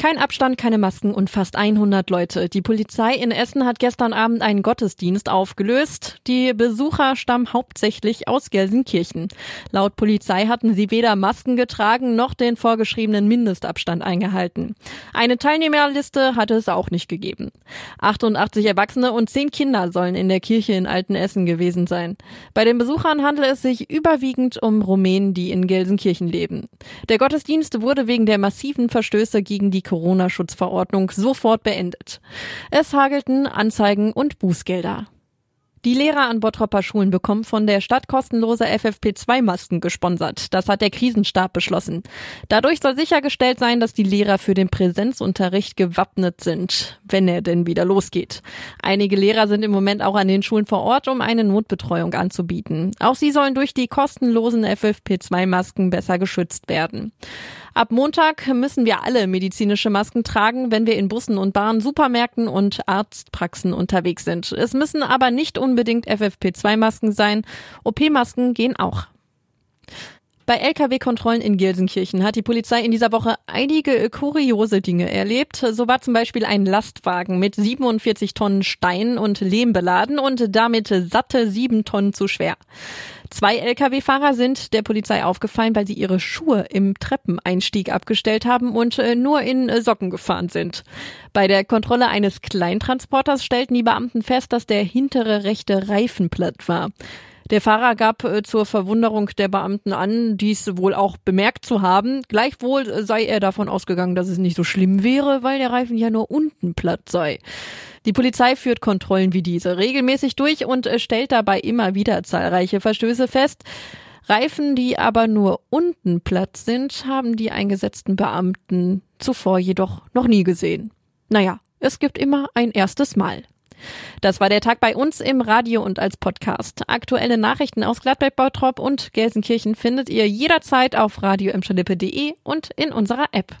Kein Abstand, keine Masken und fast 100 Leute. Die Polizei in Essen hat gestern Abend einen Gottesdienst aufgelöst. Die Besucher stammen hauptsächlich aus Gelsenkirchen. Laut Polizei hatten sie weder Masken getragen noch den vorgeschriebenen Mindestabstand eingehalten. Eine Teilnehmerliste hatte es auch nicht gegeben. 88 Erwachsene und 10 Kinder sollen in der Kirche in Altenessen gewesen sein. Bei den Besuchern handelt es sich überwiegend um Rumänen, die in Gelsenkirchen leben. Der Gottesdienst wurde wegen der massiven Verstöße gegen die Corona-Schutzverordnung sofort beendet. Es hagelten Anzeigen und Bußgelder. Die Lehrer an Bottropper Schulen bekommen von der Stadt kostenlose FFP2-Masken gesponsert. Das hat der Krisenstab beschlossen. Dadurch soll sichergestellt sein, dass die Lehrer für den Präsenzunterricht gewappnet sind, wenn er denn wieder losgeht. Einige Lehrer sind im Moment auch an den Schulen vor Ort, um eine Notbetreuung anzubieten. Auch sie sollen durch die kostenlosen FFP2-Masken besser geschützt werden. Ab Montag müssen wir alle medizinische Masken tragen, wenn wir in Bussen und Bahnen, Supermärkten und Arztpraxen unterwegs sind. Es müssen aber nicht unbedingt FFP2-Masken sein. OP-Masken gehen auch. Bei Lkw-Kontrollen in Gelsenkirchen hat die Polizei in dieser Woche einige kuriose Dinge erlebt. So war zum Beispiel ein Lastwagen mit 47 Tonnen Stein und Lehm beladen und damit satte sieben Tonnen zu schwer. Zwei Lkw-Fahrer sind der Polizei aufgefallen, weil sie ihre Schuhe im Treppeneinstieg abgestellt haben und äh, nur in äh, Socken gefahren sind. Bei der Kontrolle eines Kleintransporters stellten die Beamten fest, dass der hintere rechte Reifen platt war. Der Fahrer gab äh, zur Verwunderung der Beamten an, dies wohl auch bemerkt zu haben. Gleichwohl sei er davon ausgegangen, dass es nicht so schlimm wäre, weil der Reifen ja nur unten platt sei. Die Polizei führt Kontrollen wie diese regelmäßig durch und äh, stellt dabei immer wieder zahlreiche Verstöße fest. Reifen, die aber nur unten platt sind, haben die eingesetzten Beamten zuvor jedoch noch nie gesehen. Naja, es gibt immer ein erstes Mal. Das war der Tag bei uns im Radio und als Podcast. Aktuelle Nachrichten aus Gladbeck, Bautrop und Gelsenkirchen findet ihr jederzeit auf radio und in unserer App.